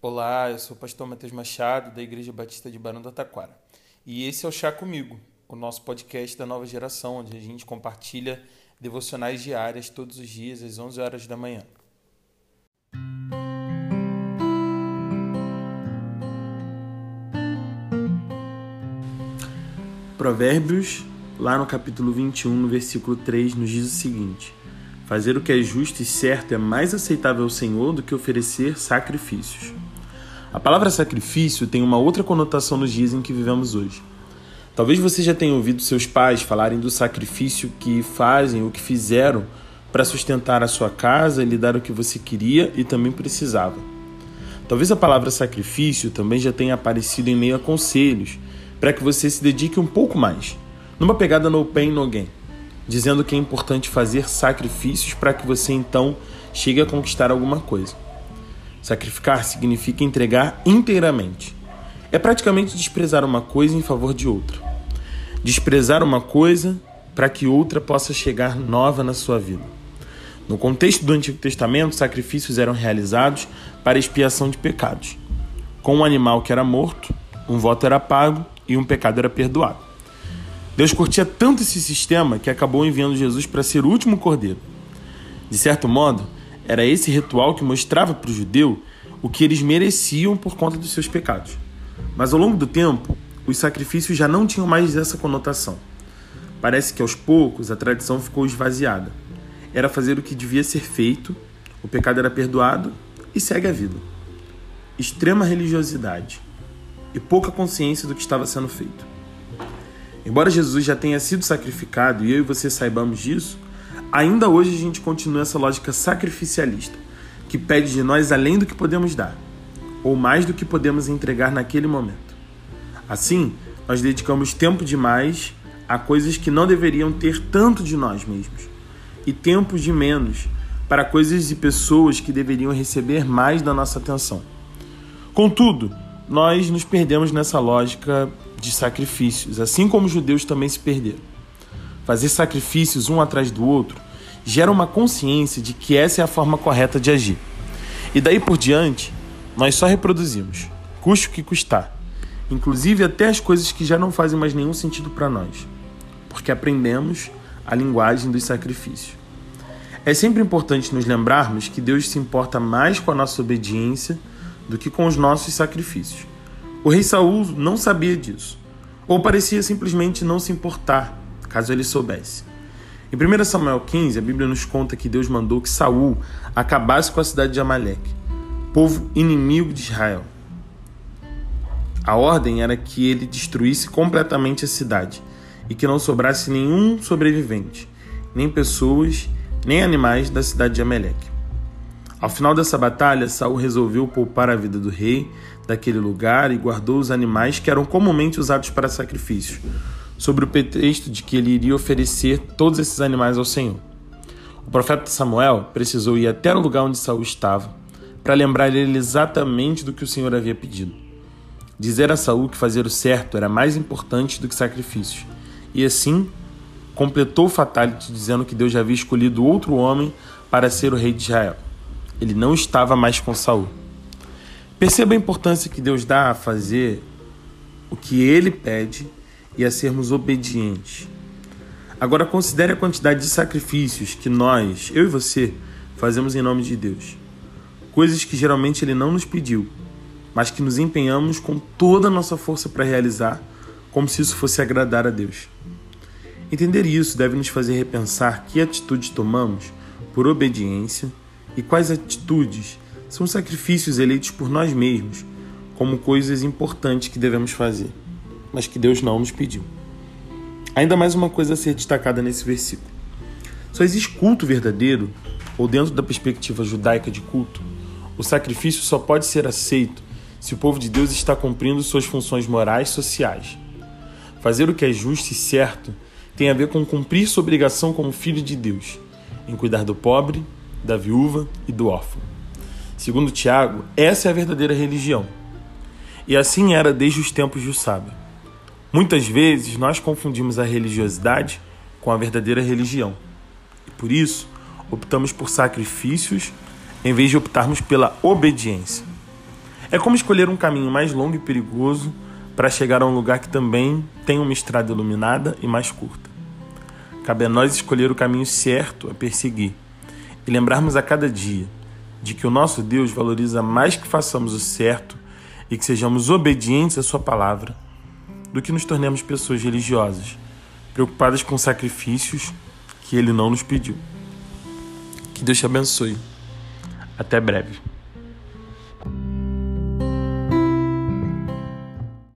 Olá, eu sou o pastor Matheus Machado, da Igreja Batista de Barão do Taquara. E esse é o Chá Comigo, o nosso podcast da nova geração, onde a gente compartilha devocionais diárias todos os dias, às 11 horas da manhã. Provérbios, lá no capítulo 21, no versículo 3, nos diz o seguinte: Fazer o que é justo e certo é mais aceitável ao Senhor do que oferecer sacrifícios. A palavra sacrifício tem uma outra conotação nos dias em que vivemos hoje. Talvez você já tenha ouvido seus pais falarem do sacrifício que fazem ou que fizeram para sustentar a sua casa e lhe dar o que você queria e também precisava. Talvez a palavra sacrifício também já tenha aparecido em meio a conselhos para que você se dedique um pouco mais, numa pegada no pain no gain, dizendo que é importante fazer sacrifícios para que você então chegue a conquistar alguma coisa. Sacrificar significa entregar inteiramente. É praticamente desprezar uma coisa em favor de outra. Desprezar uma coisa para que outra possa chegar nova na sua vida. No contexto do Antigo Testamento, sacrifícios eram realizados para expiação de pecados. Com um animal que era morto, um voto era pago e um pecado era perdoado. Deus curtia tanto esse sistema que acabou enviando Jesus para ser o último cordeiro. De certo modo, era esse ritual que mostrava para o judeu o que eles mereciam por conta dos seus pecados. Mas ao longo do tempo, os sacrifícios já não tinham mais essa conotação. Parece que aos poucos a tradição ficou esvaziada. Era fazer o que devia ser feito, o pecado era perdoado e segue a vida. Extrema religiosidade e pouca consciência do que estava sendo feito. Embora Jesus já tenha sido sacrificado e eu e você saibamos disso, Ainda hoje a gente continua essa lógica sacrificialista, que pede de nós além do que podemos dar, ou mais do que podemos entregar naquele momento. Assim, nós dedicamos tempo demais a coisas que não deveriam ter tanto de nós mesmos, e tempo de menos para coisas e pessoas que deveriam receber mais da nossa atenção. Contudo, nós nos perdemos nessa lógica de sacrifícios, assim como os judeus também se perderam fazer sacrifícios um atrás do outro, gera uma consciência de que essa é a forma correta de agir. E daí por diante, nós só reproduzimos, custe o que custar, inclusive até as coisas que já não fazem mais nenhum sentido para nós, porque aprendemos a linguagem dos sacrifícios. É sempre importante nos lembrarmos que Deus se importa mais com a nossa obediência do que com os nossos sacrifícios. O rei Saul não sabia disso, ou parecia simplesmente não se importar caso ele soubesse. Em 1 Samuel 15, a Bíblia nos conta que Deus mandou que Saul acabasse com a cidade de Amaleque, povo inimigo de Israel. A ordem era que ele destruísse completamente a cidade e que não sobrasse nenhum sobrevivente, nem pessoas, nem animais da cidade de Amaleque. Ao final dessa batalha, Saul resolveu poupar a vida do rei daquele lugar e guardou os animais que eram comumente usados para sacrifícios, sobre o pretexto de que ele iria oferecer todos esses animais ao Senhor. O profeta Samuel precisou ir até o lugar onde Saul estava para lembrar ele exatamente do que o Senhor havia pedido. Dizer a Saul que fazer o certo era mais importante do que sacrifícios. E assim, completou o fatality dizendo que Deus já havia escolhido outro homem para ser o rei de Israel. Ele não estava mais com Saul. Perceba a importância que Deus dá a fazer o que ele pede e a sermos obedientes. Agora considere a quantidade de sacrifícios que nós, eu e você, fazemos em nome de Deus. Coisas que geralmente ele não nos pediu, mas que nos empenhamos com toda a nossa força para realizar, como se isso fosse agradar a Deus. Entender isso deve nos fazer repensar que atitudes tomamos por obediência e quais atitudes são sacrifícios eleitos por nós mesmos como coisas importantes que devemos fazer mas que Deus não nos pediu. Ainda mais uma coisa a ser destacada nesse versículo. Só existe culto verdadeiro, ou dentro da perspectiva judaica de culto, o sacrifício só pode ser aceito se o povo de Deus está cumprindo suas funções morais e sociais. Fazer o que é justo e certo tem a ver com cumprir sua obrigação como filho de Deus, em cuidar do pobre, da viúva e do órfão. Segundo Tiago, essa é a verdadeira religião. E assim era desde os tempos de sábio. Muitas vezes nós confundimos a religiosidade com a verdadeira religião. E por isso, optamos por sacrifícios em vez de optarmos pela obediência. É como escolher um caminho mais longo e perigoso para chegar a um lugar que também tem uma estrada iluminada e mais curta. Cabe a nós escolher o caminho certo a perseguir e lembrarmos a cada dia de que o nosso Deus valoriza mais que façamos o certo e que sejamos obedientes à Sua palavra do que nos tornemos pessoas religiosas, preocupadas com sacrifícios que Ele não nos pediu. Que Deus te abençoe. Até breve.